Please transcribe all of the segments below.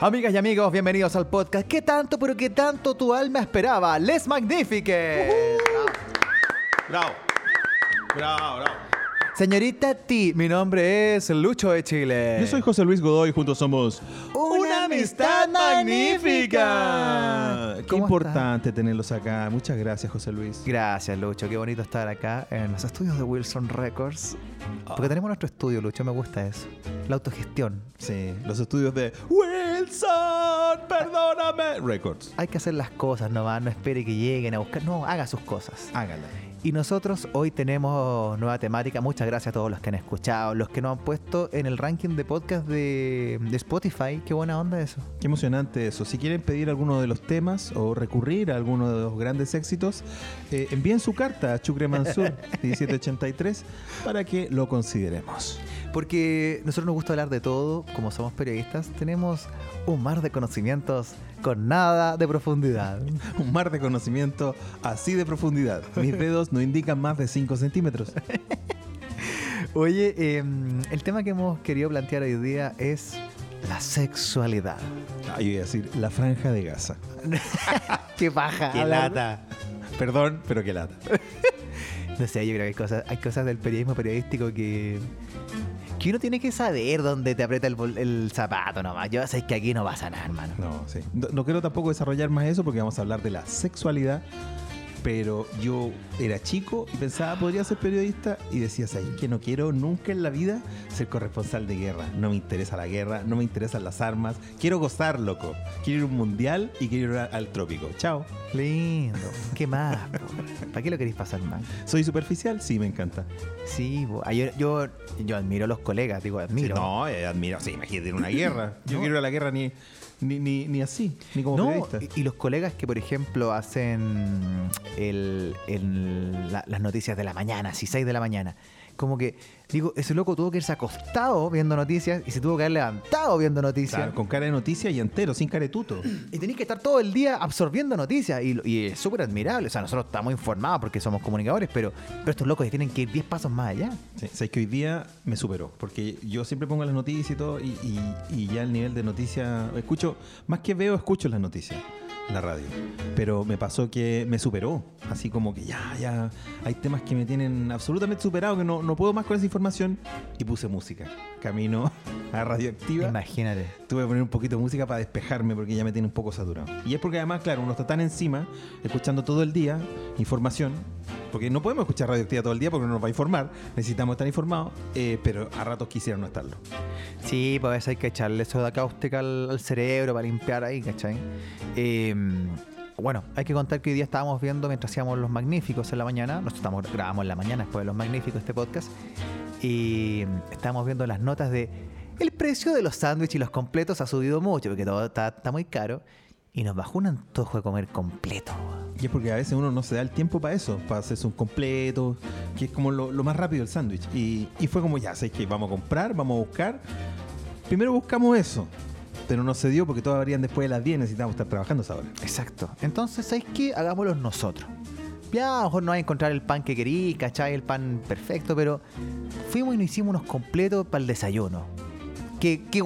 Amigas y amigos, bienvenidos al podcast. ¿Qué tanto, pero qué tanto tu alma esperaba? Les Magnifiques. Bravo. Bravo, bravo. Señorita T, mi nombre es Lucho de Chile. Yo soy José Luis Godoy, juntos somos Una amistad magnífica. Qué ¿Cómo importante tenerlos acá. Muchas gracias, José Luis. Gracias, Lucho. Qué bonito estar acá en los estudios de Wilson Records. Porque tenemos nuestro estudio, Lucho. Me gusta eso. La autogestión. Sí, los estudios de Wilson, perdóname. Records. Hay que hacer las cosas nomás. No espere que lleguen a buscar. No, haga sus cosas. Hágala. Y nosotros hoy tenemos nueva temática. Muchas gracias a todos los que han escuchado, los que nos han puesto en el ranking de podcast de, de Spotify. Qué buena onda eso. Qué emocionante eso. Si quieren pedir alguno de los temas o recurrir a alguno de los grandes éxitos, eh, envíen su carta a Chucre Mansur 1783 para que lo consideremos. Porque nosotros nos gusta hablar de todo, como somos periodistas, tenemos un mar de conocimientos con nada de profundidad. Un mar de conocimiento así de profundidad. Mis dedos no indican más de 5 centímetros. Oye, eh, el tema que hemos querido plantear hoy día es la sexualidad. Ah, yo iba a decir, la franja de Gaza. Qué paja. Qué lata. Perdón, pero qué lata. No sé, yo creo que hay cosas, hay cosas del periodismo periodístico que, que uno tiene que saber dónde te aprieta el, zapato nomás. Yo sé que aquí no pasa nada, hermano. No, sí. No quiero tampoco desarrollar más eso porque vamos a hablar de la sexualidad. Pero yo era chico y pensaba podría ser periodista y decía, ¿sabes que no quiero nunca en la vida ser corresponsal de guerra? No me interesa la guerra, no me interesan las armas. Quiero gozar, loco. Quiero ir a un mundial y quiero ir al trópico. Chao. Lindo. ¿Qué más? ¿Para qué lo queréis pasar mal? ¿Soy superficial? Sí, me encanta. Sí, yo, yo, yo admiro a los colegas, digo, admiro. Sí, no, eh, admiro. Sí, imagínate ir a una guerra. Yo quiero ir a la guerra ni, ni, ni, ni así, ni como No, periodista. y, y los colegas que, por ejemplo, hacen el, el- la- las noticias de la mañana, así 6 de la mañana. Como que, digo, ese loco tuvo que irse acostado viendo noticias y se tuvo que haber levantado viendo noticias. Claro, con cara de noticia y entero, sin caretuto. Y tenéis que estar todo el día absorbiendo noticias. Y, y es súper admirable. O sea, nosotros estamos informados porque somos comunicadores, pero, pero estos locos tienen que ir 10 pasos más allá. Sí, que hoy día me superó, porque yo siempre pongo las noticias y todo, y, y- y ya el nivel de noticia, escucho, más que veo, escucho las noticias, la radio. Pero me pasó que me superó, así como que ya, ya, hay temas que me tienen absolutamente superado, que no, no puedo más con esa información, y puse música. Camino a Radioactiva. Imagínate. Tuve que poner un poquito de música para despejarme porque ya me tiene un poco saturado. Y es porque además, claro, uno está tan encima, escuchando todo el día información, porque no podemos escuchar radioactiva todo el día porque no nos va a informar, necesitamos estar informados, eh, pero a ratos quisiera no estarlo. Sí, pues a veces hay que echarle soda cáustica al, al cerebro para limpiar ahí, ¿cachai? Eh, bueno, hay que contar que hoy día estábamos viendo mientras hacíamos Los Magníficos en la mañana. Nosotros estamos, grabamos en la mañana después de Los Magníficos este podcast. Y estábamos viendo las notas de el precio de los sándwiches y los completos ha subido mucho porque todo está, muy caro. Y nos bajó un antojo de comer completo. Y es porque a veces uno no se da el tiempo para eso, para hacerse un completo, que es como lo, más rápido el sándwich. Y, fue como, ya, ¿sabes que Vamos a comprar, vamos a buscar. Primero buscamos eso, pero no se dio porque todos habrían después de las 10, necesitamos estar trabajando esa hora. Exacto. Entonces, ¿sabes qué? Hagámoslo nosotros. Ya, a lo mejor no vas a encontrar el pan que querí, ¿cachai? El pan perfecto, pero fuimos y nos hicimos unos completos para el desayuno. ¿Qué, qué?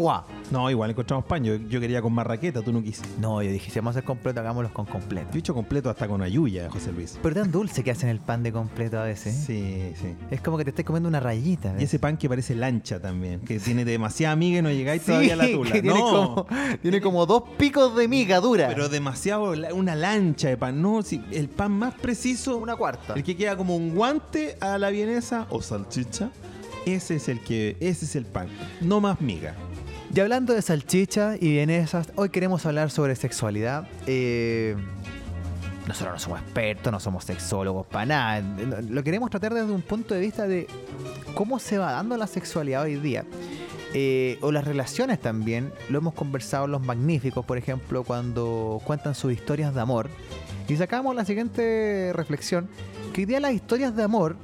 No, igual encontramos pan. Yo, yo quería con marraqueta, tú no quisiste. No, yo dije, si vamos a hacer completo, hagámoslos con completo. Yo he hecho completo hasta con ayuya, José Luis. Pero tan dulce que hacen el pan de completo a veces. ¿eh? Sí, sí. Es como que te estés comiendo una rayita. Y ese pan que parece lancha también, que tiene demasiada miga y no llegáis Sí, todavía a la tula. que tiene, no, como, tiene como dos picos de miga dura. pero demasiado, una lancha de pan. No, si el pan más preciso, una cuarta. el que queda como un guante a la vienesa o salchicha, ese es el que, ese es el pan. No más miga. Y hablando de salchicha y vienesas, hoy queremos hablar sobre sexualidad. Eh, nosotros no somos expertos, no somos sexólogos para nada. Lo queremos tratar desde un punto de vista de cómo se va dando la sexualidad hoy día. Eh, o las relaciones también. Lo hemos conversado Los Magníficos, por ejemplo, cuando cuentan sus historias de amor. Y sacamos la siguiente reflexión, que hoy día las historias de amor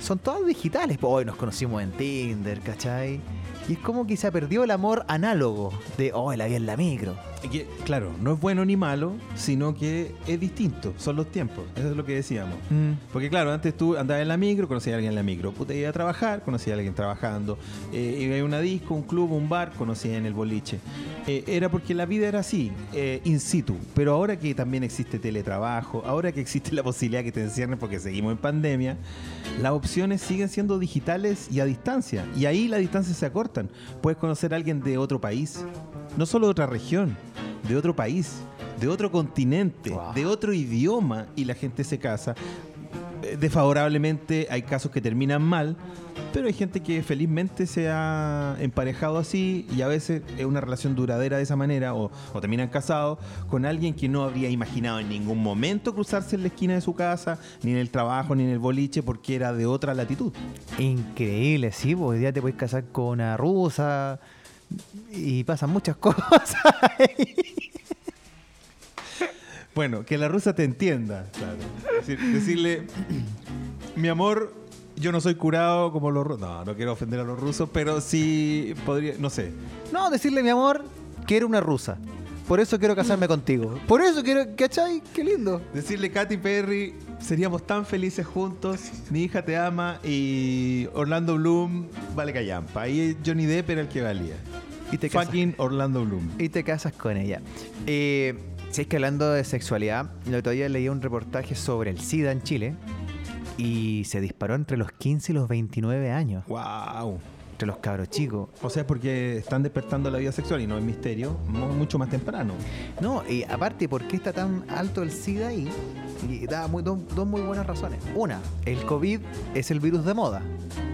son todas digitales. Pues hoy nos conocimos en Tinder, ¿cachai? Y es como que se ha perdido el amor análogo de, oh, la vi en la micro. Que, claro, no es bueno ni malo, sino que es distinto, son los tiempos, eso es lo que decíamos. Mm. Porque claro, antes tú andabas en la micro, conocías a alguien en la micro, puta, iba a trabajar, conocías a alguien trabajando, eh, iba a una disco, un club, un bar, conocías en el boliche. Eh, era porque la vida era así, eh, in situ, pero ahora que también existe teletrabajo, ahora que existe la posibilidad que te encierren porque seguimos en pandemia, las opciones siguen siendo digitales y a distancia, y ahí las distancias se acortan. Puedes conocer a alguien de otro país, no solo de otra región, de otro país, de otro continente, Wow. de otro idioma y la gente se casa. Eh, Desfavorablemente hay casos que terminan mal, pero hay gente que felizmente se ha emparejado así y a veces es una relación duradera de esa manera o, o terminan casados con alguien que no habría imaginado en ningún momento cruzarse en la esquina de su casa, ni en el trabajo, ni en el boliche, porque era de otra latitud. Increíble, sí, pues hoy día te puedes casar con una rusa y pasan muchas cosas. Bueno, que la rusa te entienda. Decir- decirle, mi amor, yo no soy curado como los rusos. No, no quiero ofender a los rusos, pero sí podría, no sé. No, decirle, mi amor, que una rusa. Por eso quiero casarme contigo. Por eso quiero, ¿cachai? Qué lindo. Decirle, Katy Perry, seríamos tan felices juntos, mi hija te ama y Orlando Bloom vale callampa. Ahí Johnny Depp era el que valía. Y te casas, Fucking Orlando Bloom. y te casas con ella. Eh, si es que hablando de sexualidad, el otro día leí un reportaje sobre el SIDA en Chile y se disparó entre los 15 y los 29 años. Wow. Entre los cabros chicos. O sea, porque están despertando la vida sexual y no es misterio, mu- mucho más temprano. No, y aparte, ¿por qué está tan alto el SIDA ahí? Y da muy- dos, dos muy buenas razones. Una, el COVID es el virus de moda.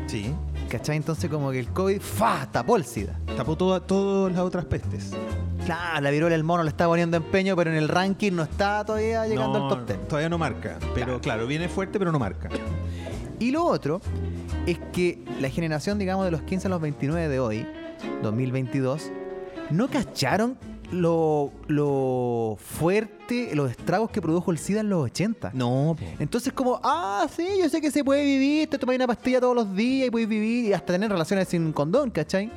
Sí. ¿Cachai? Entonces como que el COVID ¡fa! tapó el SIDA. Tapó toda- todas las otras pestes. Claro, la viruela del mono le está poniendo empeño, pero en el ranking no está todavía llegando No, al top 10. Todavía no marca. Pero claro, viene fuerte, pero no marca. Y lo otro es que la generación, digamos, de los 15 a los 29 de hoy, 2022, no cacharon lo, lo fuerte, los estragos que produjo el SIDA en los 80. No, Entonces como, ah, sí, yo sé que se puede vivir, te tomas una pastilla todos los días y puedes vivir y hasta tener relaciones sin condón, ¿cachai?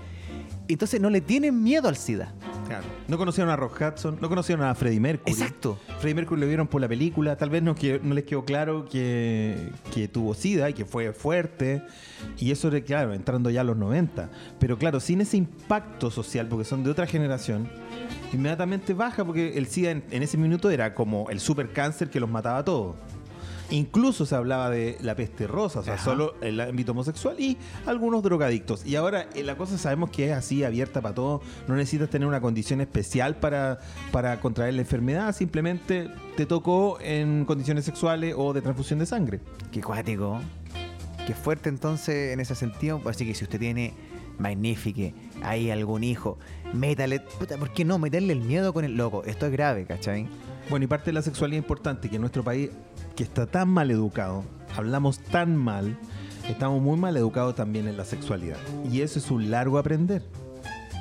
Entonces no le tienen miedo al SIDA. Claro. No conocieron a Rock Hudson, no conocieron a Freddie Mercury. Exacto. Freddie Mercury lo vieron por la película, tal vez no, que- no les quedó claro que, que tuvo SIDA y que fue fuerte. Y eso era, claro, entrando ya a los 90. Pero claro, sin ese impacto social, porque son de otra generación, inmediatamente baja porque el SIDA en, en ese minuto era como el super cáncer que los mataba a todos. Incluso se hablaba de la peste rosa, o sea, Ajá. solo el ámbito homosexual y algunos drogadictos. Y ahora eh, la cosa sabemos que es así, abierta para todos. No necesitas tener una condición especial para, para contraer la enfermedad, simplemente te tocó en condiciones sexuales o de transfusión de sangre. Qué cuático. Qué fuerte entonces en ese sentido. Así que si usted tiene Magnifique, hay algún hijo, métale, puta, ¿por qué no meterle el miedo con el loco? Esto es grave, ¿cachai? Bueno, y parte de la sexualidad importante que en nuestro país, que está tan mal educado, hablamos tan mal, estamos muy mal educados también en la sexualidad. Y eso es un largo aprender.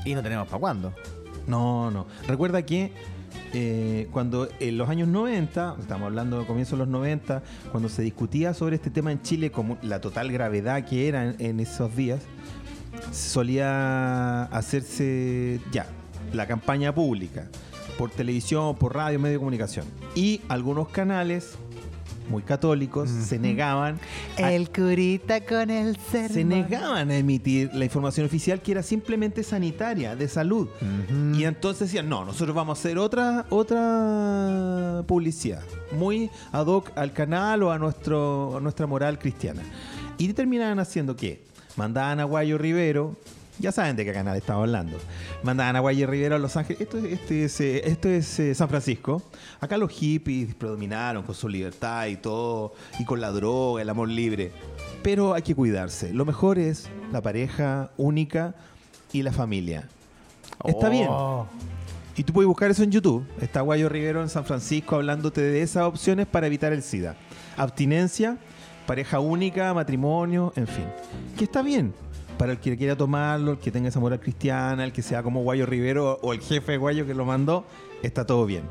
Y no tenemos para cuándo. No, no. Recuerda que eh, cuando en los años 90, estamos hablando de comienzos de los 90, cuando se discutía sobre este tema en Chile, como la total gravedad que era en, en esos días, solía hacerse ya la campaña pública por televisión, por radio, medio de comunicación. Y algunos canales muy católicos se negaban a- El curita con el sermón. se negaban a emitir la información oficial que era simplemente sanitaria, de salud. Ujú. Y entonces decían, no, nosotros vamos a hacer otra, otra publicidad, muy ad hoc al canal o a, nuestro, a nuestra moral cristiana. Y terminaban haciendo qué? Mandaban a Guayo Rivero, ya saben de qué canal estaba hablando, mandaban a Guayo Rivero a Los Ángeles, esto, es- este es, eh, esto es eh, San Francisco, acá los hippies predominaron con su libertad y todo, y con la droga, el amor libre. Pero hay que cuidarse. Lo mejor es la pareja única y la familia. Está bien. Oh. Y tú puedes buscar eso en YouTube. Está Guayo Rivero en San Francisco hablándote de esas opciones para evitar el SIDA. Abstinencia, pareja única, matrimonio, en fin. Que está bien. Para el que quiera tomarlo, el que tenga esa moral cristiana, el que sea como Guayo Rivero o el jefe de Guayo que lo mandó, está todo bien.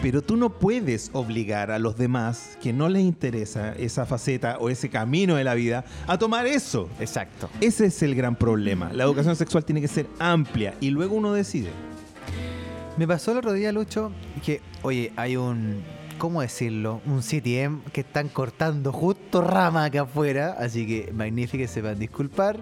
Pero tú no puedes obligar a los demás que no les interesa esa faceta o ese camino de la vida a tomar eso. Exacto. Ese es el gran problema. La educación sexual tiene que ser amplia y luego uno decide. Me pasó el otro día, Lucho, que, oye, hay un, ¿cómo decirlo? Un CTM que están cortando justo rama acá afuera, así que magnífico que se van a disculpar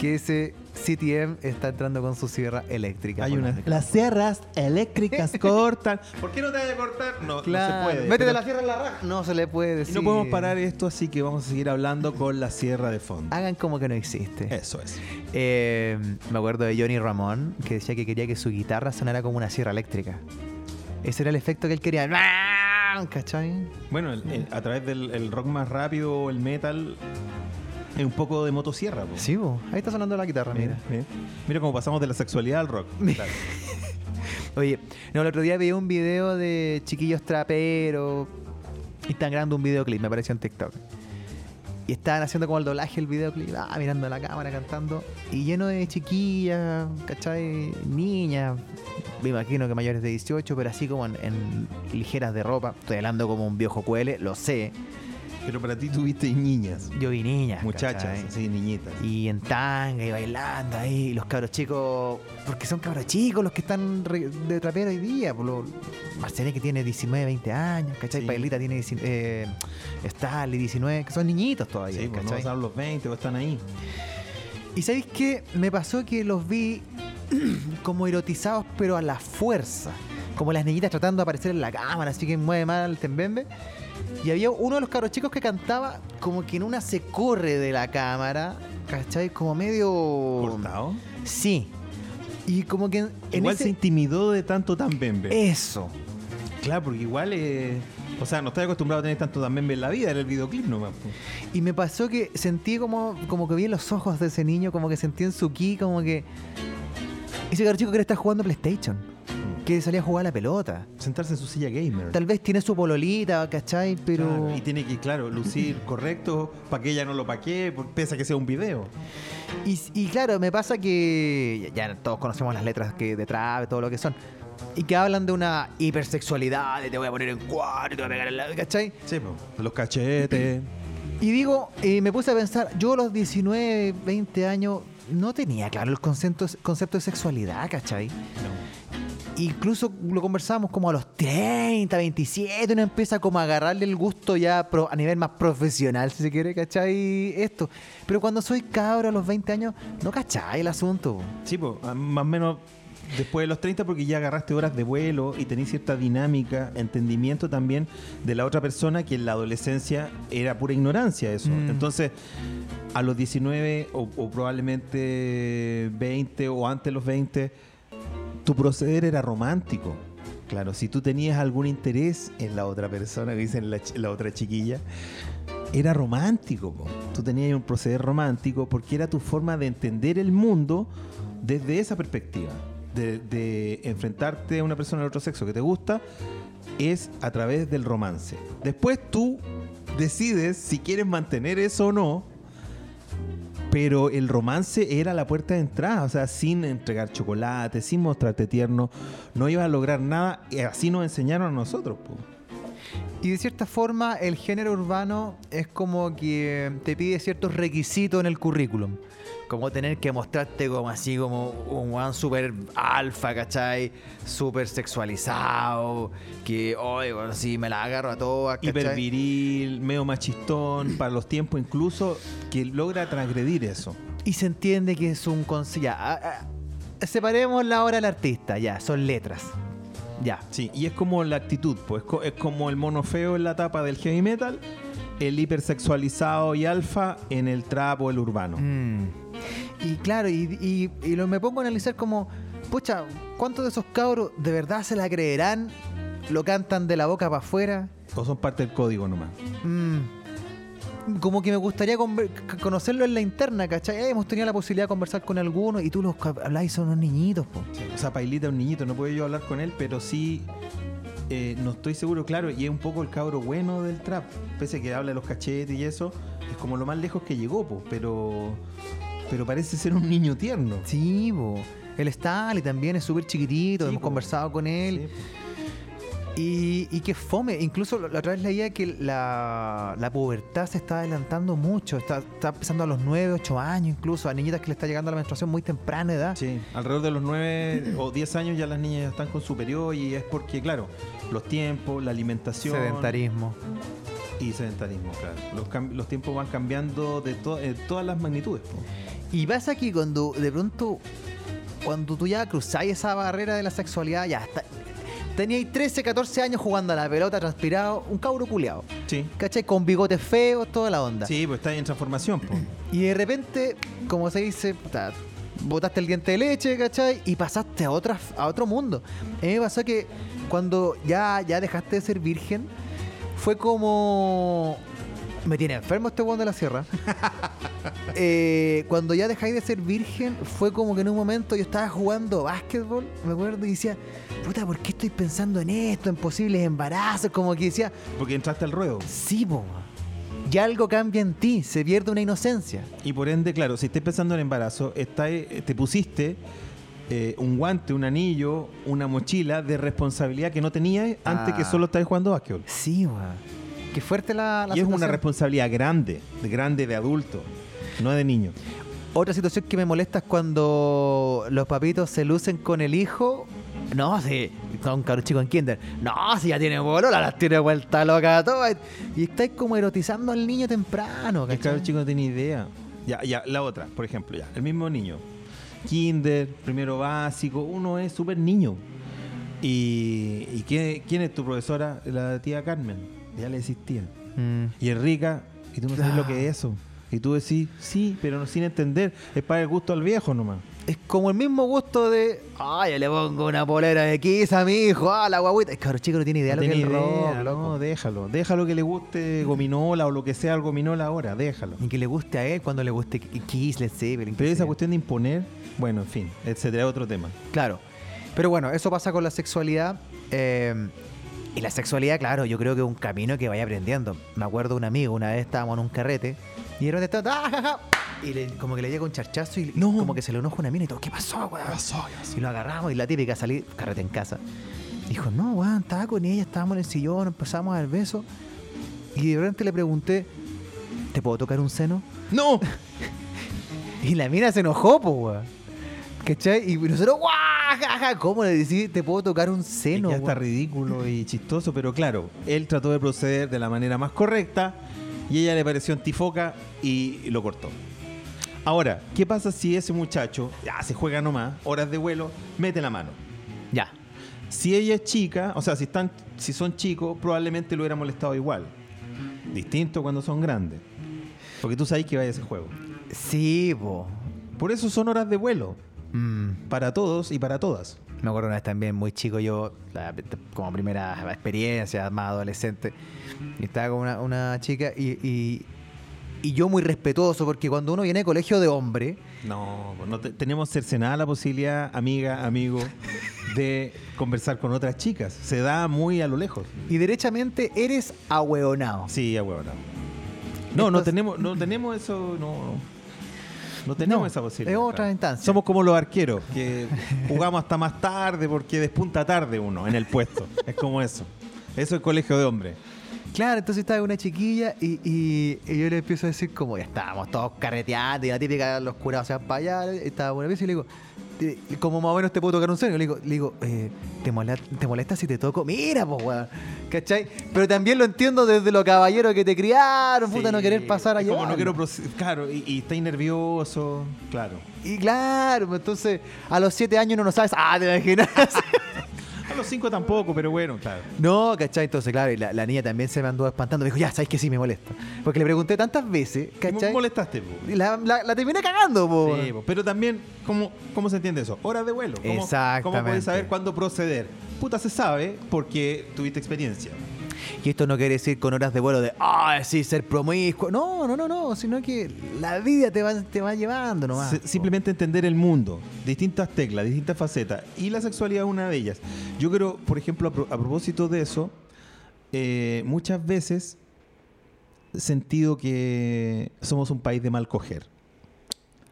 que ese CTM está entrando con su sierra eléctrica. Hay la- Las sierras eléctricas cortan. ¿Por qué no te vaya a cortar? No, Claro. no se puede. Métete pero- la sierra en la raja. No se le puede Y decir. no podemos parar esto, así que vamos a seguir hablando con la sierra de fondo. Hagan como que no existe. Eso es. Eh, me acuerdo de Johnny Ramón que decía que quería que su guitarra sonara como una sierra eléctrica. Ese era el efecto que él quería. ¿Cachai? Bueno, el- el- a través del el rock más rápido, el metal, es un poco de motosierra. po. Sí, bo. ahí está sonando la guitarra, mira. Mira, mira. Cómo pasamos de la sexualidad al rock. Claro. Oye, no, el otro día vi un video de chiquillos traperos y están grabando un videoclip, me apareció en TikTok. Y estaban haciendo como el doblaje del videoclip, ah, mirando a la cámara, cantando. Y lleno de chiquillas, ¿cachai? Niñas, me imagino que mayores de 18, pero así como en, en ligeras de ropa. Estoy hablando como un viejo cuele, lo sé. Pero para ti tuviste niñas, Yo vi niñas. muchachas, ¿cachai? sí, niñitas. Y en tanga y bailando ahí, y los cabros chicos, porque son cabros chicos los que están re- de trapero hoy día. Por lo, Marcené que tiene 19, 20 años, ¿cachai? Sí. Pailita tiene 19, eh, Starly 19, que son niñitos todavía, Sí, pues no pasaron los 20 o están ahí. Y ¿sabéis qué? Me pasó que los vi como erotizados, pero a la fuerza. Como las niñitas tratando de aparecer en la cámara, así que mueve mal el tembembe. Y había uno de los cabros chicos que cantaba como que en una se corre de la cámara, ¿cachai? Como medio... ¿Cortado? Sí. Y como que en, Igual ese- se intimidó de tanto tan bembe. Eso. Claro, porque igual eh, O sea, no estoy acostumbrado a tener tanto tan bembe en la vida, era el videoclip nomás. Y me pasó que sentí como, como que vi en los ojos de ese niño, como que sentí en su ki, como que. Ese cabro chico que está jugando PlayStation. Que salía a jugar a la pelota. Sentarse en su silla gamer. Tal vez tiene su pololita, ¿cachai? Pero. Claro, y tiene que, claro, lucir correcto para que ella no lo paquee, pese a que sea un video. Y, y claro, me pasa que ya todos conocemos las letras que de trap, todo lo que son. Y que hablan de una hipersexualidad, de te voy a poner en cuadro y te voy a pegar en la. ¿cachai? Sí, po. los cachetes. Y digo, eh, me puse a pensar, yo a los 19, 20 años no tenía claro el concepto, concepto de sexualidad, ¿cachai? Incluso lo conversamos como a los 30, 27, uno empieza como a agarrarle el gusto ya a nivel más profesional, si se quiere, ¿cachai? Esto. Pero cuando soy cabro a los 20 años, no cachai el asunto. Sí, pues, más o menos después de los 30 porque ya agarraste horas de vuelo y tenés cierta dinámica, entendimiento también de la otra persona que en la adolescencia era pura ignorancia eso. Mm. Entonces, a los 19 o, o probablemente 20 o antes de los 20, tu proceder era romántico. Claro, si tú tenías algún interés en la otra persona, que dicen la, otra chiquilla, era romántico. Tú tenías un proceder romántico porque era tu forma de entender el mundo desde esa perspectiva. De, de enfrentarte a una persona del otro sexo que te gusta es a través del romance. Después tú decides si quieres mantener eso o no, pero el romance era la puerta de entrada, o sea, sin entregar chocolate, sin mostrarte tierno, no ibas a lograr nada y así nos enseñaron a nosotros. po. Y de cierta forma, el género urbano es como que te pide ciertos requisitos en el currículum. Como tener que mostrarte como así, como un one super alfa, ¿cachai? Súper sexualizado. Que, oye, bueno, sí, me la agarro a todas, ¿cachai? Hiper viril, medio machistón, para los tiempos incluso, que logra transgredir eso. Y se entiende que es un conse- Ya, ah, separemos la hora del artista, ya, son letras. Ya. Sí, y es como la actitud, pues es como el mono feo en la tapa del heavy metal, el hipersexualizado y alfa en el trap o el urbano. Mm. Y claro, y, y- y lo, me pongo a analizar como, pucha, ¿cuántos de esos cabros de verdad se la creerán? ¿Lo cantan de la boca para afuera? O son parte del código nomás. Mm. Como que me gustaría conocerlo en la interna, ¿cachai? Eh, hemos tenido la posibilidad de conversar con algunos y tú los habláis son unos niñitos, po. O sea, Pailita es un niñito, no puedo yo hablar con él, pero sí eh, no estoy seguro, claro, y es un poco el cabro bueno del trap. Pese a que habla de los cachetes y eso, es como lo más lejos que llegó, po, pero, pero parece ser un niño tierno. Sí, po. El Stanley también es súper chiquitito, Sí, hemos conversado con él. Sí, Y, y que fome. Incluso la otra vez leía que la, la pubertad se está adelantando mucho. Está, está empezando a los 9, 8 años incluso. A niñitas que le está llegando la menstruación muy temprana edad. Sí, alrededor de los 9 o 10 años ya las niñas ya están con su periodo y es porque, claro, los tiempos, la alimentación Sedentarismo. y sedentarismo, claro. Los, los tiempos van cambiando de to- todas las magnitudes. po. Y pasa que cuando de pronto, cuando tú ya cruzáis esa barrera de la sexualidad, ya está. Teníais 13, 14 años jugando a la pelota, transpirado, un cabro culeado. Sí. ¿Cachai? Con bigotes feos, toda la onda. Sí, pues está en transformación. po. Y de repente, como se dice, botaste el diente de leche, ¿cachai? Y pasaste a, otra, a otro mundo. A mí me pasó que cuando ya, ya dejaste de ser virgen, fue como... Me tiene enfermo este weón de la sierra. Eh, cuando ya dejáis de ser virgen, fue como que en un momento yo estaba jugando básquetbol, me acuerdo, y decía, puta, ¿por qué estoy pensando en esto, en posibles embarazos? Como que decía, Porque entraste al ruedo. sí, po, ya algo cambia en ti, se pierde una inocencia. Y por ende, claro, si estás pensando en embarazo, está, eh, te pusiste eh, un guante, un anillo, una mochila de responsabilidad que no tenías antes Ah. que solo estabas jugando básquetbol. Sí, weón. Qué fuerte la, la Y es una responsabilidad grande, de grande de adulto, no de niño. Otra situación que me molesta es cuando los papitos se lucen con el hijo. No, sí, con un caro chico en kinder. No, si ya tiene bolola, las tiene vuelta loca a todas. Y estáis como erotizando al niño temprano, El cabro chico no tiene idea. Ya, ya, la otra, por ejemplo, ya. El mismo niño. Kinder, primero básico, uno es súper niño. ¿Y, y quién, quién es tu profesora? La tía Carmen. Ya le existía. Mm. Y es rica, y tú no sabes lo que es eso. Y tú decís, sí, pero no sin entender. Es para el gusto al viejo nomás. Es como el mismo gusto de. Ay, yo le pongo una polera de Kiss a mi hijo, ah, la guaguita. El cabro chico no tiene idea No lo que es tiene el rock, no, déjalo. Déjalo que le guste gominola o lo que sea el gominola ahora, déjalo. Y que le guste a él cuando le guste Kiss, Led Zeppelin. Pero esa cuestión de imponer, bueno, en fin, etcétera, otro tema. Claro. Pero bueno, eso pasa con la sexualidad. eh, y la sexualidad, claro, yo creo que es un camino que vaya aprendiendo. Me acuerdo un amigo, una vez estábamos en un carrete y de repente ¡ah, ja, ja! Y le- como que le llega un charchazo y No. como que se le enoja una mina y todo, ¿qué pasó, weón? Y lo agarramos y la típica salir, carrete en casa. Dijo, no, weón, estaba con ella, estábamos en el sillón, empezamos a dar besos. Y de repente le pregunté, ¿te puedo tocar un seno? ¡No! Y la mina se enojó, po, weón. ¿Cachai? Y nosotros, ¡guau! Ja, ja! ¿Cómo le decís, te puedo tocar un Y seno? ya está ridículo y chistoso, pero claro, él trató de proceder de la manera más correcta y ella le pareció antifoca y lo cortó. Ahora, ¿qué pasa si ese muchacho, ya se juega nomás, horas de vuelo, mete la mano? Ya. Si ella es chica, o sea, si, están, si son chicos, probablemente lo hubiera molestado igual. Distinto cuando son grandes. Porque tú sabes que vaya ese juego. Sí, po. Por eso son horas de vuelo. Mm, Para todos y para todas. Me acuerdo una vez también, muy chico, yo, la- como primera experiencia, más adolescente, y estaba con una, una chica y, y, y yo muy respetuoso, porque cuando uno viene de colegio de hombre, No, no te- tenemos cercenada la posibilidad, amiga, amigo, de conversar con otras chicas. Se da muy a lo lejos. y derechamente eres ahueonado. Sí, ya huevona. No, no tenemos, no tenemos eso, no, no tenemos No, esa posibilidad. es otra instancia. Somos como los arqueros, que jugamos hasta más tarde porque despunta tarde uno en el puesto. Es como eso. Eso es colegio de hombres. Claro, entonces estaba una chiquilla y, y- y yo le empiezo a decir como ya estábamos todos carreteando y la típica los curados se van para allá, estaba una vez y le digo, "Te- como más o menos te puedo tocar un seno, le digo, le digo eh, ¿te, molesta, ¿te molesta si te toco? Mira, pues weón, ¿cachai? Pero también lo entiendo desde los caballeros que te criaron, puta, no querer pasar allá. Como no quiero Claro, y, y estáis nervioso. Claro. Y claro, entonces a los siete años no sabes, ah, te imaginas. Los cinco tampoco, pero bueno, claro. No, ¿cachai? Entonces, claro, y la, la niña también se me anduvo espantando. Me dijo, ya, sabes que sí me molesta. Porque le pregunté tantas veces, ¿Me ¿cachai? molestaste? po? Y la, la- la terminé cagando, po. Sí, po, pero también, ¿cómo, ¿cómo se entiende eso? Horas de vuelo. ¿Cómo, ¿Cómo Exactamente. puedes saber cuándo proceder? Puta, se sabe porque tuviste experiencia. Y esto no quiere decir con horas de vuelo de, ah, sí, ser promiscuo. No, no, no, no, sino que la vida te va, te va llevando nomás. Po. simplemente entender el mundo, distintas teclas, distintas facetas. Y la sexualidad es una de ellas. Yo creo, por ejemplo, a, pro- a propósito de eso, eh, muchas veces he sentido que somos un país de mal coger.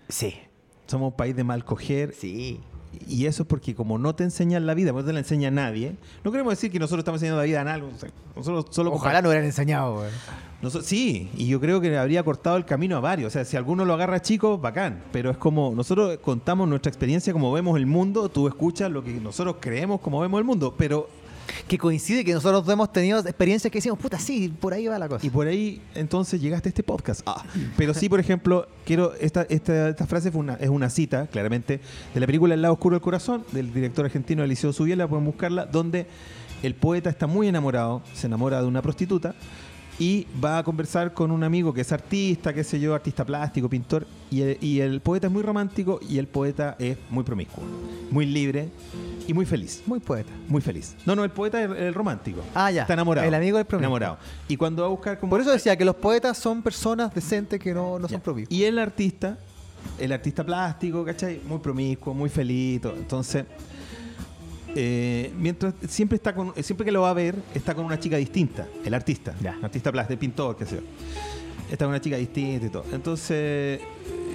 Sí, Somos un país de mal coger sí. Y eso es porque como no te enseñan la vida, no te la enseña nadie, no queremos decir que nosotros estamos enseñando la vida en algo. Nosotros solo Ojalá no hubieran enseñado, güey. Sí, y yo creo que habría cortado el camino a varios. O sea, si alguno lo agarra chico, bacán. Pero es como, nosotros contamos nuestra experiencia como vemos el mundo, tú escuchas lo que nosotros creemos como vemos el mundo. Pero, Que coincide que nosotros hemos tenido experiencias que decimos, puta, sí, por ahí va la cosa. y por ahí entonces llegaste a este podcast. Ah, pero sí, por ejemplo, quiero, esta, esta, esta frase fue una, es una cita, claramente, de la película El lado oscuro del corazón, del director argentino Eliseo Subiela, pueden buscarla, donde el poeta está muy enamorado, se enamora de una prostituta y va a conversar con un amigo que es artista, qué sé yo, artista plástico, pintor, y el, y el poeta es muy romántico y el poeta es muy promiscuo, muy libre y muy feliz. Muy poeta. Muy feliz. No, no, el poeta es el, el romántico. Ah, ya. Está enamorado. El amigo del promiscuo. Enamorado. Y cuando va a buscar como... Por eso decía que los poetas son personas decentes que no, no son propios. Y el artista, el artista plástico, ¿cachai? Muy promiscuo, muy feliz. todo. Entonces, eh, mientras siempre está con, siempre que lo va a ver, está con una chica distinta, el artista, Ya. artista plástico, el pintor, qué sé yo. Está con una chica distinta y todo. Entonces,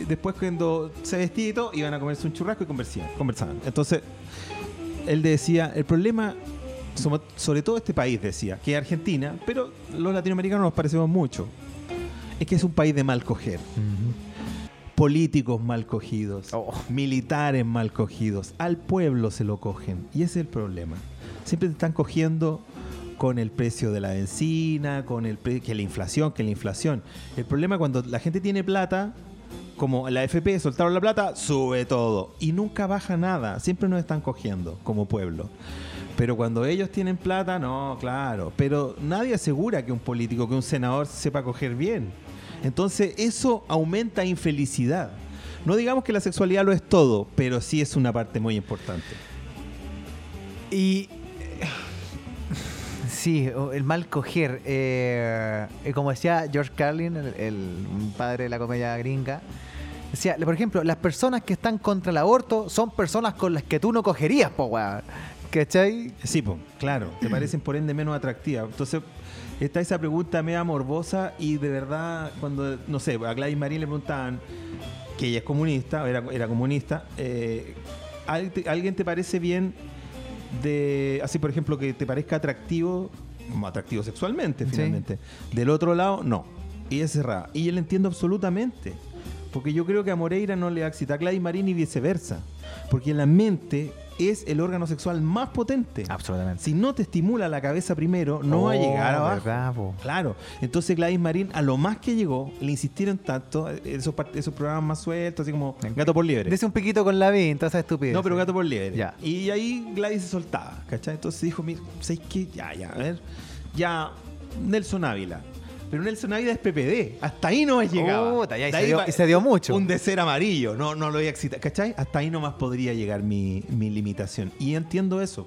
después cuando se vestía y todo, iban a comerse un churrasco y conversaban. conversaban. Entonces, él decía, el problema, sobre todo este país, decía, que es Argentina, pero los latinoamericanos nos parecemos mucho, es que es un país de mal coger políticos mal cogidos, Oh. militares mal cogidos, al pueblo se lo cogen. Y ese es el problema. Siempre te están cogiendo con el precio de la benzina, con el pre- que la inflación, que la inflación. El problema cuando la gente tiene plata, como la FP soltaron la plata, sube todo y nunca baja nada. Siempre nos están cogiendo como pueblo. Pero cuando ellos tienen plata, no, claro. Pero nadie asegura que un político, que un senador sepa coger bien. Entonces eso aumenta infelicidad. No digamos que la sexualidad lo es todo, pero sí es una parte muy importante. Y. eh, Sí, el mal coger. eh, eh, como decía George Carlin, el, el padre de la comedia gringa, decía, por ejemplo, las personas que están contra el aborto son personas con las que tú no cogerías, po, weón. ¿Cachai? Sí, po, claro, te parecen por ende menos atractivas. Entonces, está esa pregunta media morbosa y de verdad, cuando, no sé, a Gladys Marín le preguntaban que ella es comunista, era, era comunista, eh, ¿al- te- ¿alguien te parece bien de, así por ejemplo, que te parezca atractivo, atractivo sexualmente Sí. finalmente? Del otro lado, no. Y es cerrada. Y yo le entiendo absolutamente. Porque yo creo que a Moreira no le va a excitar a Gladys Marín y viceversa. Porque la mente es el órgano sexual más potente. Absolutamente. Si no te estimula la cabeza primero, no va a Oh, llegar abajo. po. Claro. Entonces Gladys Marín, a lo más que llegó, le insistieron tanto, eh, esos, esos programas más sueltos, así como Gato por Liebre. Dese un piquito con la vinta, esa estupidez. No, pero Gato por Liebre. Ya. Y ahí Gladys se soltaba, ¿cachai? Entonces dijo, mira, ¿sabes qué? Ya, ya, a ver. Ya, Nelson Ávila. Pero Nelson Ávila es PPD. Hasta ahí no llegaba. Puta, ya, y se dio- pa- y se dio mucho. Un de ser amarillo. No, no lo voy a excitar. ¿Cachai? Hasta ahí nomás podría llegar mi, mi limitación. Y entiendo eso.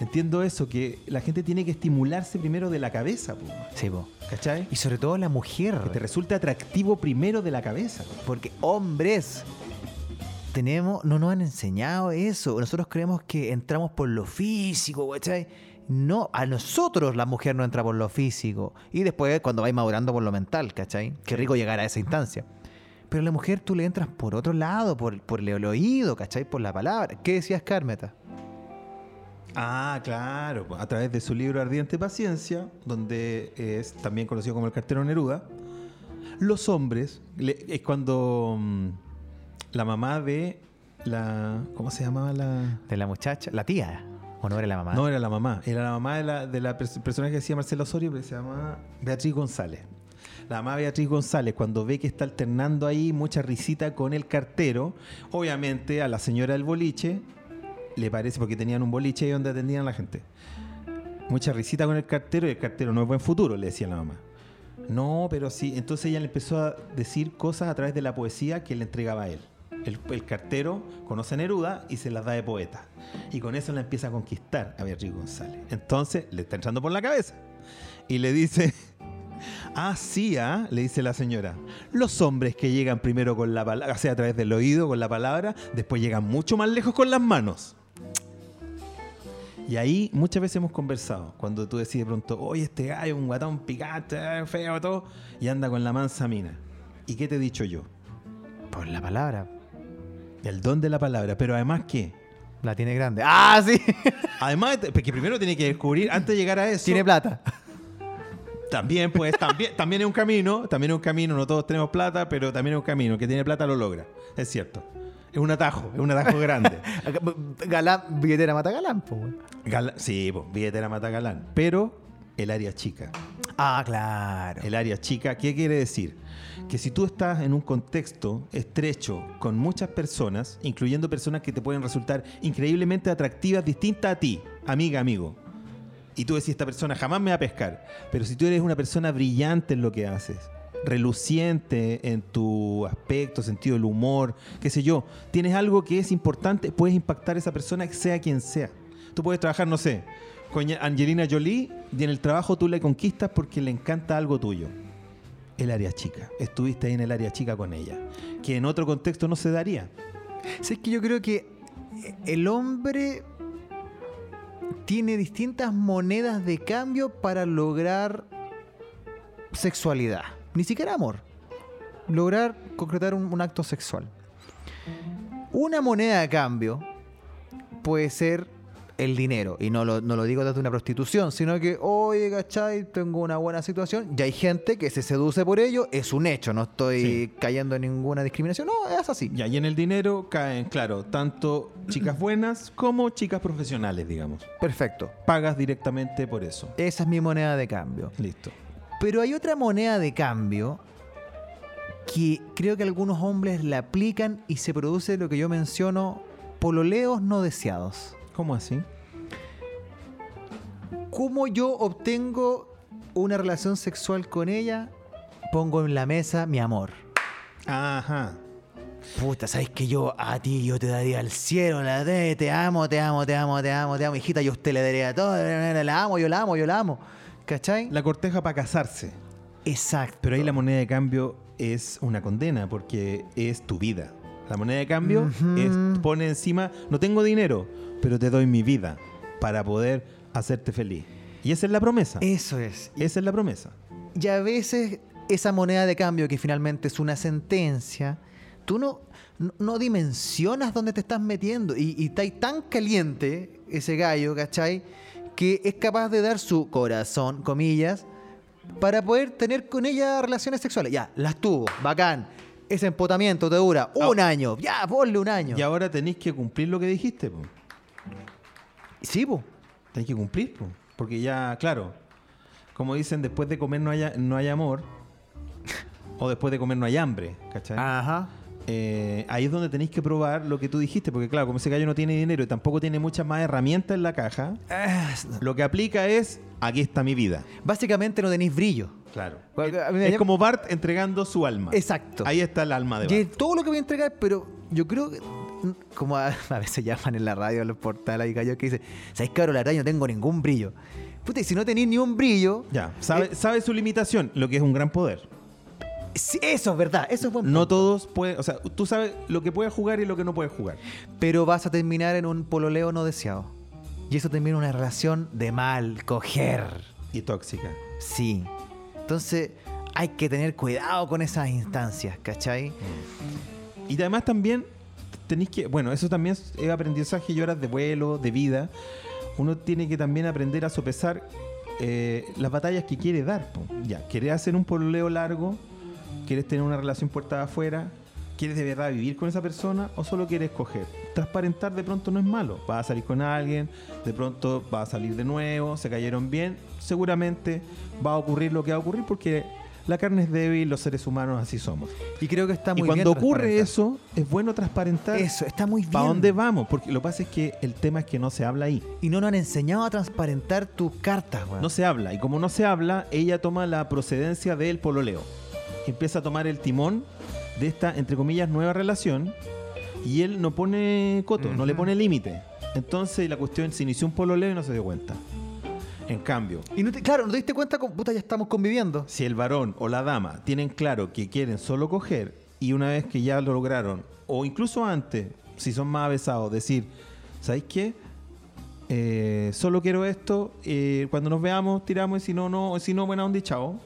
Entiendo eso, que la gente tiene que estimularse primero de la cabeza, po, Sí, po. ¿cachai? Y sobre todo la mujer. Que te resulte atractivo primero de la cabeza. Porque hombres, tenemos, no nos han enseñado eso. Nosotros creemos que entramos por lo físico, ¿cachai? No, a nosotros la mujer no entra por lo físico. Y después cuando vais madurando por lo mental, ¿cachai? Qué rico llegar a esa instancia. Pero a la mujer tú le entras por otro lado, por, por el oído, ¿cachai? Por la palabra. ¿Qué decías, Carmeta? Ah, claro. A través de su libro Ardiente Paciencia, donde es también conocido como el cartero Neruda, los hombres, le- es cuando mm, la mamá de la... ¿Cómo se llamaba la...? De la muchacha, la tía. ¿O no era la mamá? No, era la mamá. Era la mamá de la, de la pers- personaje que decía Marcelo Osorio, pero se llama Beatriz González. La mamá Beatriz González, cuando ve que está alternando ahí mucha risita con el cartero, obviamente a la señora del boliche le parece, porque tenían un boliche ahí donde atendían a la gente. Mucha risita con el cartero y el cartero no es buen futuro, le decía la mamá. No, pero sí. Entonces ella le empezó a decir cosas a través de la poesía que le entregaba a él. El, cartero conoce a Neruda y se las da de poeta. Y con eso la empieza a conquistar a Beatriz González. Entonces le está entrando por la cabeza. Y le dice, ah, sí, ah", le dice la señora. Los hombres que llegan primero con la palabra, sea, a través del oído, con la palabra, después llegan mucho más lejos con las manos. Y ahí muchas veces hemos conversado. Cuando tú decís de pronto, oye, este gallo, un guatón picante, feo, todo, y anda con la mansa mina. ¿Y qué te he dicho yo? Por la palabra. El don de la palabra. Pero además, ¿qué? La tiene grande. ¡Ah, sí! Además, porque primero tiene que descubrir, antes de llegar a eso. tiene plata. También, pues, también, también es un camino, también es un camino, no todos tenemos plata, pero también es un camino. Que tiene plata lo logra, es cierto. Es un atajo, es un atajo grande. Galán, billetera mata galán, po, weón. Gala- sí, pues, billetera mata galán. Pero el área chica. Ah, claro. El área chica, ¿qué quiere decir? Que si tú estás en un contexto estrecho con muchas personas, incluyendo personas que te pueden resultar increíblemente atractivas, distintas a ti, amiga, amigo, y tú decís, esta persona jamás me va a pescar, pero si tú eres una persona brillante en lo que haces, reluciente en tu aspecto, sentido del humor, qué sé yo, tienes algo que es importante, puedes impactar a esa persona, sea quien sea. Tú puedes trabajar, no sé, con Angelina Jolie y en el trabajo tú le conquistas porque le encanta algo tuyo. El área chica. Estuviste ahí en el área chica con ella. Que en otro contexto no se daría. Sí, es que yo creo que el hombre tiene distintas monedas de cambio para lograr sexualidad. Ni siquiera amor. Lograr concretar un acto sexual. Una moneda de cambio puede ser el dinero. Y no lo, no lo digo desde una prostitución, sino que, oye, ¿cachai? Tengo una buena situación. Y hay gente que se seduce por ello. Es un hecho. No estoy Sí. cayendo en ninguna discriminación. No, es así. Y ahí en el dinero caen, claro, tanto chicas buenas como chicas profesionales, digamos. Perfecto. Pagas directamente por eso. Esa es mi moneda de cambio. Listo. Pero hay otra moneda de cambio que creo que algunos hombres la aplican y se produce lo que yo menciono, pololeos no deseados. ¿Cómo así? ¿Cómo yo obtengo una relación sexual con ella? Pongo en la mesa mi amor. Ajá. Puta, ¿sabes que yo a ti yo te daría el cielo, la te, te amo, te amo, te amo, te amo, te amo, hijita, yo a usted le daría todo, la amo, yo la amo, yo la amo. ¿Cachai? La corteja para casarse. Exacto. Pero ahí la moneda de cambio es una condena porque es tu vida. La moneda de cambio es, pone encima, no tengo dinero, pero te doy mi vida para poder hacerte feliz. Y esa es la promesa. Eso es. Esa es la promesa. Y a veces esa moneda de cambio, que finalmente es una sentencia, tú no, no, dimensionas dónde te estás metiendo. Y, y está ahí tan caliente ese gallo, ¿cachai? Que es capaz de dar su corazón, comillas, para poder tener con ella relaciones sexuales. Ya, las tuvo, bacán. Ese empotamiento te dura un año. Ya, ponle un año. Y ahora tenéis que cumplir lo que dijiste. po. Sí, po. Tenéis que cumplir. po. Porque ya, claro, como dicen, después de comer no hay, no hay amor. o después de comer no hay hambre. ¿Cachai? Ajá. Eh, ahí es donde tenéis que probar lo que tú dijiste, porque claro, como ese gallo no tiene dinero y tampoco tiene muchas más herramientas en la caja, lo que aplica es, aquí está mi vida. Básicamente no tenéis brillo. Claro. Es llama- como Bart entregando su alma. Exacto. Ahí está el alma de Y Bart. es todo lo que voy a entregar, pero yo creo que, como a, a veces llaman en la radio, en los portales, hay gallos que dicen, ¿sabes, cabrón? La verdad yo no tengo ningún brillo. Puta, y si no tenéis ni un brillo, Ya, sabe, Eh, sabe su limitación, lo que es un gran poder. sí, eso es verdad, eso es buen No todos pueden, o sea, tú sabes lo que puedes jugar y lo que no puedes jugar. Pero vas a terminar en un pololeo no deseado. Y eso termina en una relación de mal, coger. Y tóxica. Sí. Entonces, hay que tener cuidado con esas instancias, ¿cachai? Y además también tenéis que, bueno, eso también es aprendizaje y horas de vuelo, de vida. Uno tiene que también aprender a sopesar eh, las batallas que quiere dar. Ya, ¿querés hacer un pololeo largo? ¿Quieres tener una relación puerta afuera? ¿Quieres de verdad vivir con esa persona o solo quieres coger? Transparentar de pronto no es malo. Vas a salir con alguien, de pronto va a salir de nuevo, se cayeron bien. Seguramente va a ocurrir lo que va a ocurrir porque la carne es débil, los seres humanos así somos. Y creo que está muy Y bien. cuando ocurre eso, es bueno transparentar Eso, está muy bien. para dónde vamos, porque lo que pasa es que el tema es que no se habla ahí. Y no nos han enseñado a transparentar tus cartas, weón. No se habla. Y como no se habla, ella toma la procedencia del pololeo. Empieza a tomar el timón de esta, entre comillas, nueva relación. Y él no pone coto, no le pone límite. Entonces la cuestión se inició un pololeo y no se dio cuenta. En cambio, Y no te- claro, no te diste cuenta, con, puta, ya estamos conviviendo. si el varón o la dama tienen claro que quieren solo coger y una vez que ya lo lograron, o incluso antes, si son más avesados, decir, ¿sabéis qué? Eh, solo quiero esto, eh, cuando nos veamos tiramos y si no, no, si no, buena onda y chao.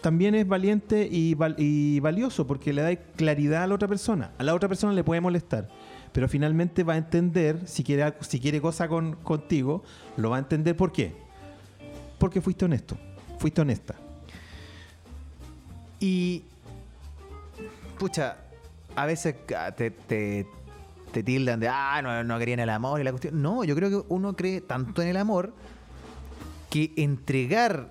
también es valiente y, val- y valioso porque le da claridad a la otra persona. A la otra persona le puede molestar, pero finalmente va a entender, si quiere, si quiere cosa con, contigo, lo va a entender por qué. Porque fuiste honesto, fuiste honesta. Y. Pucha, a veces ah, te, te, tildan de, ah, no, no quería en el amor y la cuestión. No, yo creo que uno cree tanto en el amor que entregar.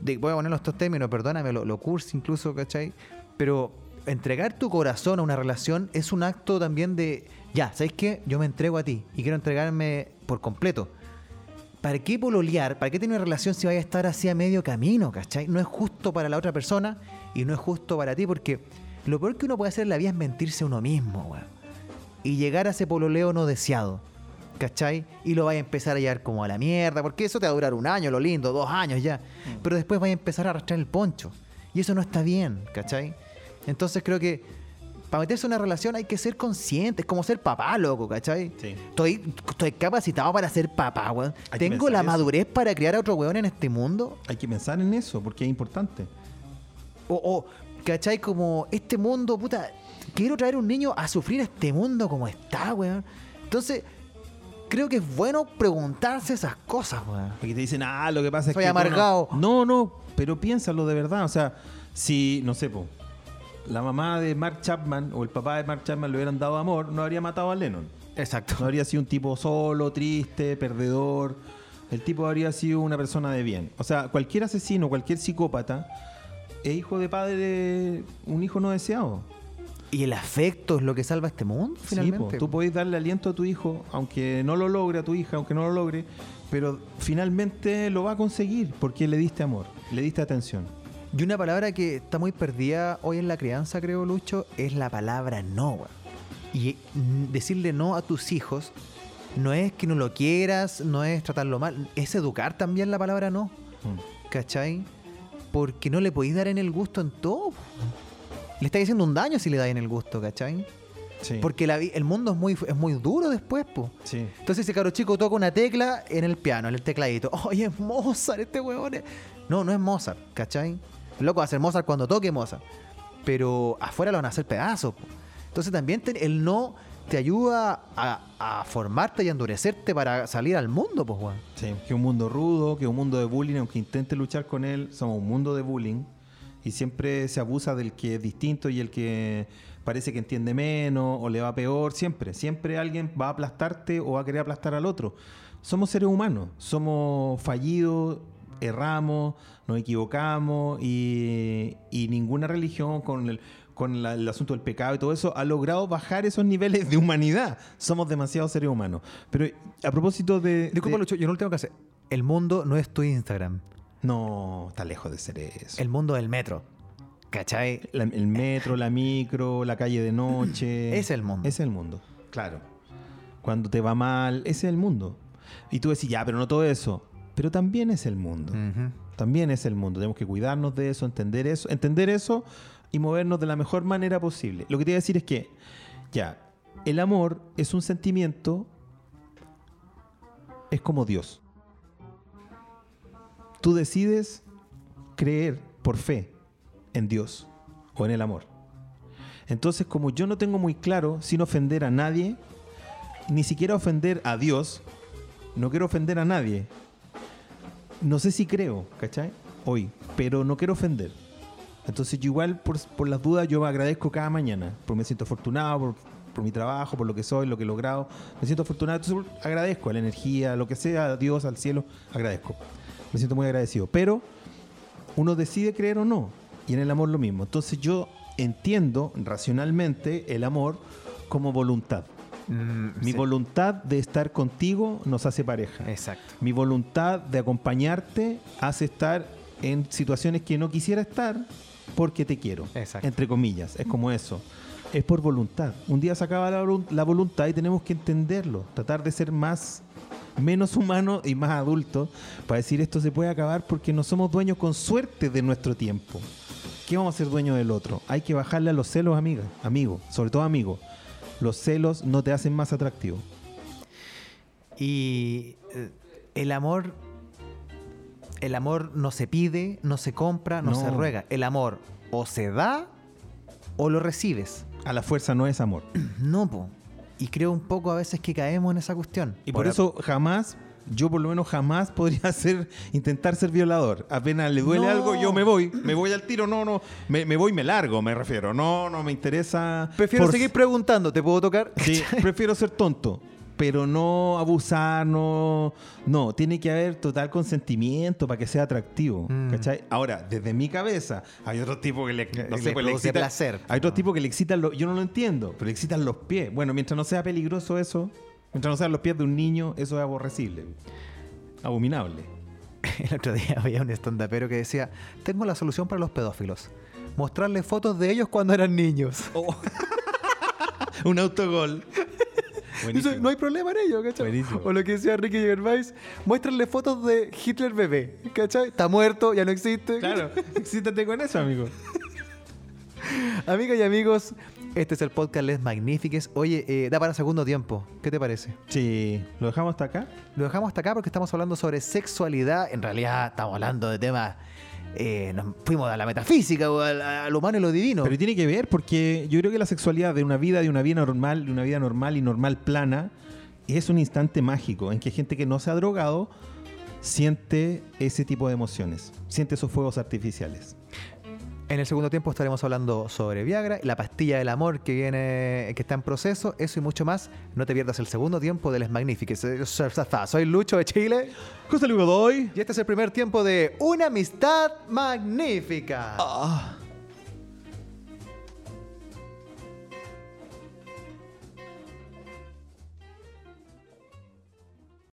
Voy a poner estos términos, perdóname, lo, lo cursi incluso, ¿cachai? Pero entregar tu corazón a una relación es un acto también de, ya, ¿sabes qué? Yo me entrego a ti y quiero entregarme por completo. ¿Para qué pololear? ¿Para qué tener una relación si vaya a estar así a medio camino, ¿cachai? No es justo para la otra persona y no es justo para ti porque lo peor que uno puede hacer en la vida es mentirse a uno mismo, weón. Y llegar a ese pololeo no deseado, ¿cachai? Y lo vaya a empezar a llevar como a la mierda, porque eso te va a durar un año, lo lindo, dos años ya. Pero después vaya a empezar a arrastrar el poncho. Y eso no está bien, ¿cachai? Entonces creo que para meterse en una relación hay que ser consciente, es como ser papá, loco, ¿cachai? Sí. Estoy, estoy capacitado para ser papá, weón. Tengo la eso. madurez para criar a otro weón en este mundo. Hay que pensar en eso porque es importante. O, o, ¿cachai? Como este mundo, puta, quiero traer un niño a sufrir este mundo como está, weón. Entonces, creo que es bueno preguntarse esas cosas, weón. Aquí te dicen, ah, lo que pasa es Soy que. no-". amargado. No, no, pero piénsalo de verdad. O sea, si, no sé, po, la mamá de Mark Chapman o el papá de Mark Chapman le hubieran dado amor, no habría matado a Lennon. Exacto. No habría sido un tipo solo, triste, perdedor. El tipo habría sido una persona de bien. O sea, cualquier asesino, cualquier psicópata es hijo de padre, un hijo no deseado. Y el afecto es lo que salva este mundo, Sí, finalmente. po. tú podés darle aliento a tu hijo, aunque no lo logre, a tu hija, aunque no lo logre, pero finalmente lo va a conseguir porque le diste amor, le diste atención. Y una palabra que está muy perdida hoy en la crianza, creo, Lucho, es la palabra no. Y decirle no a tus hijos no es que no lo quieras, no es tratarlo mal, es educar también la palabra no, Mm. ¿cachai? Porque no le podéis dar en el gusto en todo. po. Le estáis haciendo un daño si le dais en el gusto, ¿cachai? Sí. Porque la el mundo es muy, es muy duro después, pues. sí. Entonces ese caro chico toca una tecla en el piano, en el tecladito. Oye, es Mozart este weón. es-". No, no es Mozart, ¿cachai? Loco va a ser Mozart cuando toque Mozart. Pero afuera lo van a hacer pedazos. Entonces también te- el no te ayuda a, formarte y endurecerte para salir al mundo, pues, weón. Sí, que un mundo rudo, que un mundo de bullying, aunque intente luchar con él, somos un mundo de bullying y siempre se abusa del que es distinto y el que parece que entiende menos o le va peor, siempre, siempre alguien va a aplastarte o va a querer aplastar al otro. Somos seres humanos, somos fallidos, erramos, nos equivocamos y, y ninguna religión con el con la- el asunto del pecado y todo eso, ha logrado bajar esos niveles de humanidad. Somos demasiados seres humanos. Pero a propósito de... Disculpa, de- Lucho, yo no lo tengo que hacer. El mundo no es tu Instagram. No, está lejos de ser eso. El mundo del metro. ¿Cachai? La- el metro, la micro, la calle de noche. Es el mundo. Es el mundo, claro. Cuando te va mal, ese es el mundo. Y tú decís, ya, pero no todo eso. Pero también es el mundo. También es el mundo. Tenemos que cuidarnos de eso, entender eso, entender eso y movernos de la mejor manera posible. Lo que te voy a decir es que, ya, el amor es un sentimiento, es como Dios. Tú decides creer por fe en Dios o en el amor. Entonces, como yo no tengo muy claro, sin ofender a nadie, ni siquiera ofender a Dios, no quiero ofender a nadie, no sé si creo, ¿cachai? Hoy, pero no quiero ofender. Entonces yo igual, por, por las dudas, yo agradezco cada mañana, porque me siento afortunado por, por mi trabajo, por lo que soy, lo que he logrado. Me siento afortunado, entonces agradezco a la energía, a lo que sea, a Dios, al cielo, agradezco. Me siento muy agradecido. Pero uno decide creer o no, y en el amor lo mismo. Entonces yo entiendo racionalmente el amor como voluntad. Mm, Mi sí. voluntad de estar contigo nos hace pareja. Exacto. Mi voluntad de acompañarte hace estar en situaciones que no quisiera estar porque te quiero. Exacto. Entre comillas. Es como eso. Es por voluntad. Un día se acaba la voluntad y tenemos que entenderlo. Tratar de ser más menos humanos y más adultos para decir esto se puede acabar porque no somos dueños con suerte de nuestro tiempo. ¿Qué vamos a ser dueños del otro? Hay que bajarle a los celos, amiga, amigo, sobre todo amigo. Los celos no te hacen más atractivo. Y eh, el amor el amor no se pide, no se compra, no, No. se ruega. El amor o se da o lo recibes. A la fuerza no es amor. No, po. Y creo un poco a veces que caemos en esa cuestión. Y por eso jamás, yo por lo menos jamás podría ser, intentar ser violador. Apenas le duele No. algo, yo me voy. Me voy al tiro, no, no. Me, me voy, me largo, me refiero. No, no me interesa. Prefiero por- seguir preguntando, ¿te puedo tocar? Sí, prefiero ser tonto. Pero no abusar, no. No, tiene que haber total consentimiento para que sea atractivo. Mm. ¿Cachai? Ahora, desde mi cabeza, hay otros tipos que le, no Le sé, pues, le excita- placer. Hay otros tipos que le excitan los. Yo no lo entiendo, pero le excitan los pies. Bueno, mientras no sea peligroso eso, mientras no sean los pies de un niño, eso es aborrecible. Abominable. El otro día había un estandapero que decía, tengo la solución para los pedófilos. Mostrarles fotos de ellos cuando eran niños. un autogol. No hay problema en ello, ¿cachai? Buenísimo. O lo que decía Ricky Gervais, muéstranle fotos de Hitler bebé, ¿cachai? Está muerto, ya no existe. Claro, excítate con eso, amigo. Amigas y amigos, este es el podcast Les Magnifiques. Oye, eh, da para segundo tiempo. ¿Qué te parece? Sí, ¿lo dejamos hasta acá? Lo dejamos hasta acá porque estamos hablando sobre sexualidad. En realidad estamos hablando de temas... eh, nos fuimos a la metafísica o al, al humano y lo divino. Pero tiene que ver porque yo creo que la sexualidad de una vida, de una vida normal, de una vida normal y normal plana, es un instante mágico en que gente que no se ha drogado siente ese tipo de emociones, siente esos fuegos artificiales. En el segundo tiempo estaremos hablando sobre Viagra, la pastilla del amor que viene, que está en proceso, eso y mucho más. No te pierdas el segundo tiempo de Les Magnifiques. Soy Lucho de Chile José Luis Godoy. y este es el primer tiempo de Una amistad magnífica. Ah.